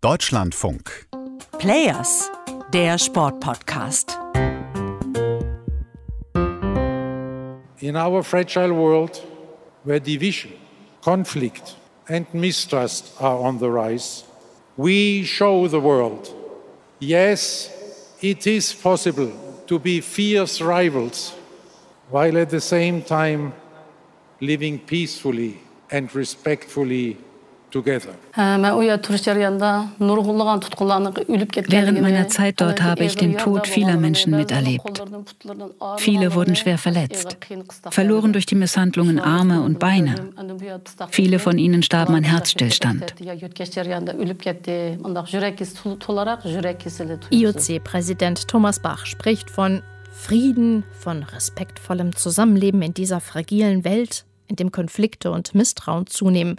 Deutschlandfunk. Players, der Sportpodcast. In our fragile world, where division, conflict and mistrust are on the rise, we show the world yes, it is possible to be fierce rivals while at the same time living peacefully and respectfully Während meiner Zeit dort habe ich den Tod vieler Menschen miterlebt. Viele wurden schwer verletzt, verloren durch die Misshandlungen Arme und Beine. Viele von ihnen starben an Herzstillstand. IOC-Präsident Thomas Bach spricht von Frieden, von respektvollem Zusammenleben in dieser fragilen Welt, in dem Konflikte und Misstrauen zunehmen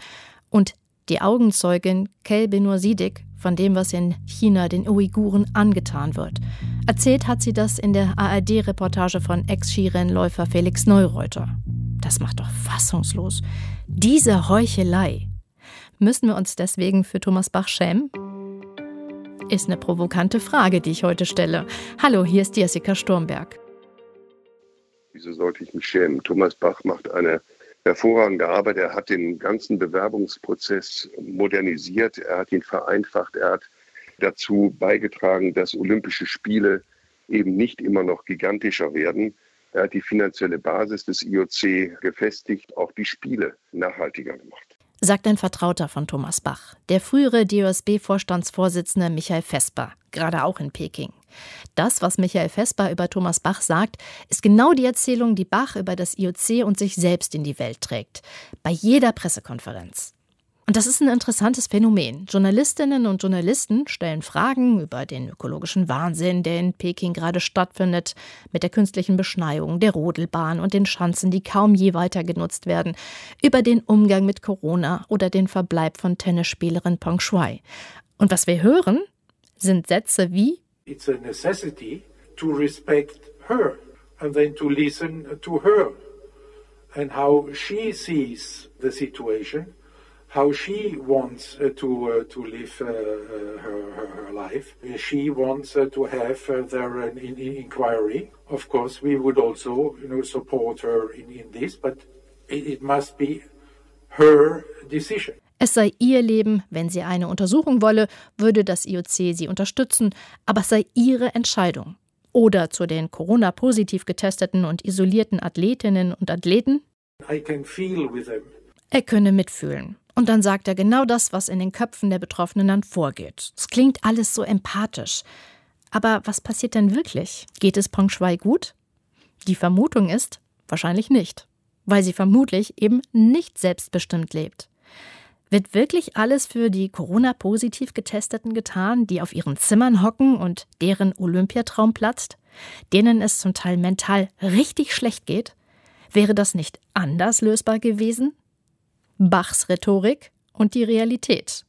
und die Augenzeugin Kelbinur Sidik von dem, was in China den Uiguren angetan wird. Erzählt hat sie das in der ARD-Reportage von Ex-Skirennläufer Felix Neureuter. Das macht doch fassungslos. Diese Heuchelei. Müssen wir uns deswegen für Thomas Bach schämen? Ist eine provokante Frage, die ich heute stelle. Hallo, hier ist Jessica Sturmberg. Wieso sollte ich mich schämen? Thomas Bach macht eine hervorragende Arbeit. Er hat den ganzen Bewerbungsprozess modernisiert, er hat ihn vereinfacht, er hat dazu beigetragen, dass Olympische Spiele eben nicht immer noch gigantischer werden. Er hat die finanzielle Basis des IOC gefestigt, auch die Spiele nachhaltiger gemacht sagt ein Vertrauter von Thomas Bach, der frühere DOSB-Vorstandsvorsitzende Michael Vesper, gerade auch in Peking. Das, was Michael Vesper über Thomas Bach sagt, ist genau die Erzählung, die Bach über das IOC und sich selbst in die Welt trägt. Bei jeder Pressekonferenz. Und das ist ein interessantes Phänomen. Journalistinnen und Journalisten stellen Fragen über den ökologischen Wahnsinn, der in Peking gerade stattfindet, mit der künstlichen Beschneiung, der Rodelbahn und den Schanzen, die kaum je weiter genutzt werden, über den Umgang mit Corona oder den Verbleib von Tennisspielerin Peng Shuai. Und was wir hören, sind Sätze wie It's a necessity to respect her and then to listen to her and how she sees the situation how she wants uh, to uh, to live uh, uh her, her, her, life. She wants uh, to have uh, their in, in inquiry. Of course, we would also you know support her in, in this, but it, it must be her decision. Es sei ihr Leben, wenn sie eine Untersuchung wolle, würde das IOC sie unterstützen, aber es sei ihre Entscheidung. Oder zu den Corona-positiv getesteten und isolierten Athletinnen und Athleten? Er könne mitfühlen. Und dann sagt er genau das, was in den Köpfen der Betroffenen dann vorgeht. Es klingt alles so empathisch. Aber was passiert denn wirklich? Geht es Peng Shui gut? Die Vermutung ist, wahrscheinlich nicht, weil sie vermutlich eben nicht selbstbestimmt lebt. Wird wirklich alles für die Corona-positiv Getesteten getan, die auf ihren Zimmern hocken und deren Olympiatraum platzt? Denen es zum Teil mental richtig schlecht geht? Wäre das nicht anders lösbar gewesen? Bachs Rhetorik und die Realität.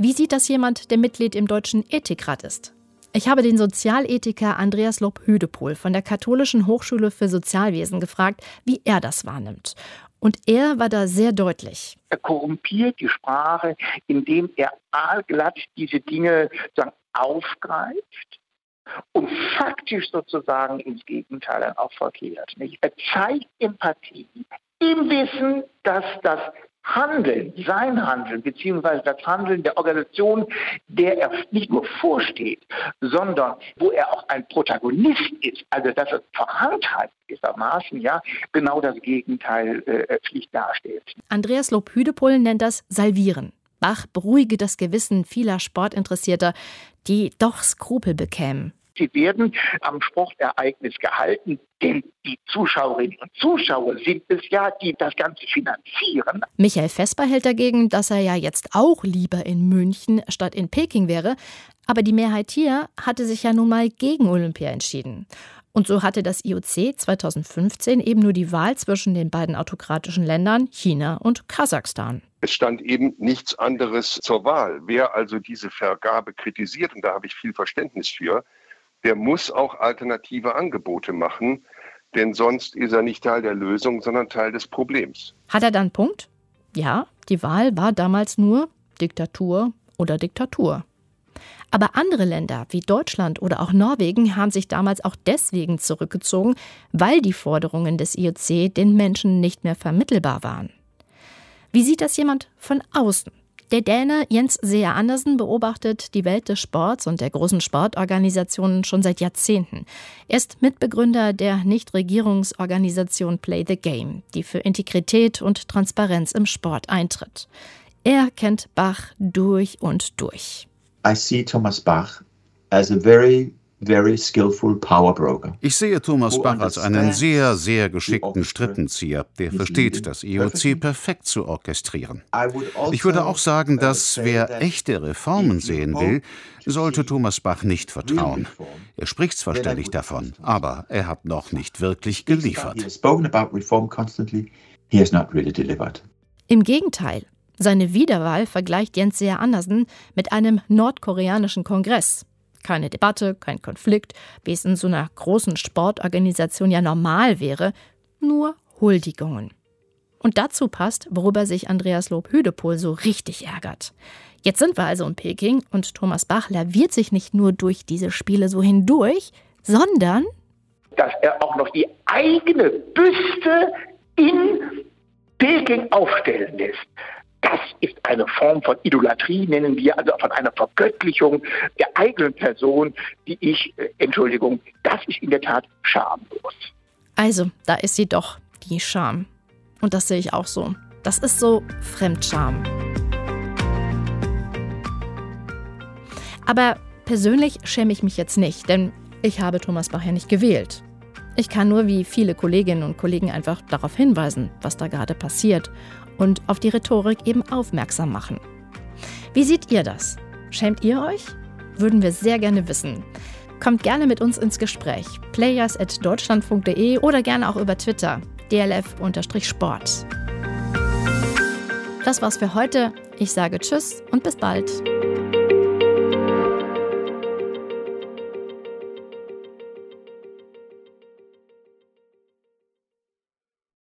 Wie sieht das jemand, der Mitglied im Deutschen Ethikrat ist? Ich habe den Sozialethiker Andreas Lob-Hüdepohl von der Katholischen Hochschule für Sozialwesen gefragt, wie er das wahrnimmt. Und er war da sehr deutlich. Er korrumpiert die Sprache, indem er aalglatt diese Dinge sagen, aufgreift und faktisch sozusagen ins Gegenteil auch verkehrt. Nicht? Er zeigt Empathie im Wissen, dass das Handeln, sein Handeln, beziehungsweise das Handeln der Organisation, der er nicht nur vorsteht, sondern wo er auch ein Protagonist ist, also dass er vorantreibt gewissermaßen, ja, genau das Gegenteil äh, schlicht darstellt. Andreas Lob-Hüdepohl nennt das Salvieren. Bach beruhige das Gewissen vieler Sportinteressierter, die doch Skrupel bekämen. Sie werden am Sportereignis gehalten, denn die Zuschauerinnen und Zuschauer sind es ja, die das Ganze finanzieren. Michael Vesper hält dagegen, dass er ja jetzt auch lieber in München statt in Peking wäre. Aber die Mehrheit hier hatte sich ja nun mal gegen Olympia entschieden. Und so hatte das IOC 2015 eben nur die Wahl zwischen den beiden autokratischen Ländern China und Kasachstan. Es stand eben nichts anderes zur Wahl. Wer also diese Vergabe kritisiert, und da habe ich viel Verständnis für, der muss auch alternative Angebote machen. denn sonst ist er nicht Teil der Lösung, sondern Teil des Problems. Hat er dann Punkt? Ja, die Wahl war damals nur Diktatur oder Diktatur. Aber andere Länder wie Deutschland oder auch Norwegen haben sich damals auch deswegen zurückgezogen, weil die Forderungen des IOC den Menschen nicht mehr vermittelbar waren. Wie sieht das jemand von außen? Der Däne Jens Seher Andersen beobachtet die Welt des Sports und der großen Sportorganisationen schon seit Jahrzehnten. Er ist Mitbegründer der Nichtregierungsorganisation Play the Game, die für Integrität und Transparenz im Sport eintritt. Er kennt Bach durch und durch. I see Thomas Bach as a very ich sehe Thomas Bach als einen sehr, sehr geschickten Strippenzieher, der versteht, das IOC perfekt zu orchestrieren. Ich würde auch sagen, dass wer echte Reformen sehen will, sollte Thomas Bach nicht vertrauen. Er spricht zwar ständig davon, aber er hat noch nicht wirklich geliefert. Im Gegenteil, seine Wiederwahl vergleicht Jens Seher Andersen mit einem nordkoreanischen Kongress. Keine Debatte, kein Konflikt, wie es in so einer großen Sportorganisation ja normal wäre, nur Huldigungen. Und dazu passt, worüber sich Andreas Lob-Hüdepohl so richtig ärgert. Jetzt sind wir also in Peking und Thomas Bach laviert sich nicht nur durch diese Spiele so hindurch, sondern dass er auch noch die eigene Büste in Peking aufstellen lässt. Das ist eine Form von Idolatrie, nennen wir, also von einer Vergöttlichung der eigenen Person, die ich, äh, Entschuldigung, das ist in der Tat schamlos. Also, da ist sie doch, die Scham. Und das sehe ich auch so. Das ist so Fremdscham. Aber persönlich schäme ich mich jetzt nicht, denn ich habe Thomas Bach ja nicht gewählt. Ich kann nur wie viele Kolleginnen und Kollegen einfach darauf hinweisen, was da gerade passiert und auf die Rhetorik eben aufmerksam machen. Wie seht ihr das? Schämt ihr euch? Würden wir sehr gerne wissen. Kommt gerne mit uns ins Gespräch. players.deutschlandfunk.de oder gerne auch über Twitter. dlf-sport. Das war's für heute. Ich sage Tschüss und bis bald.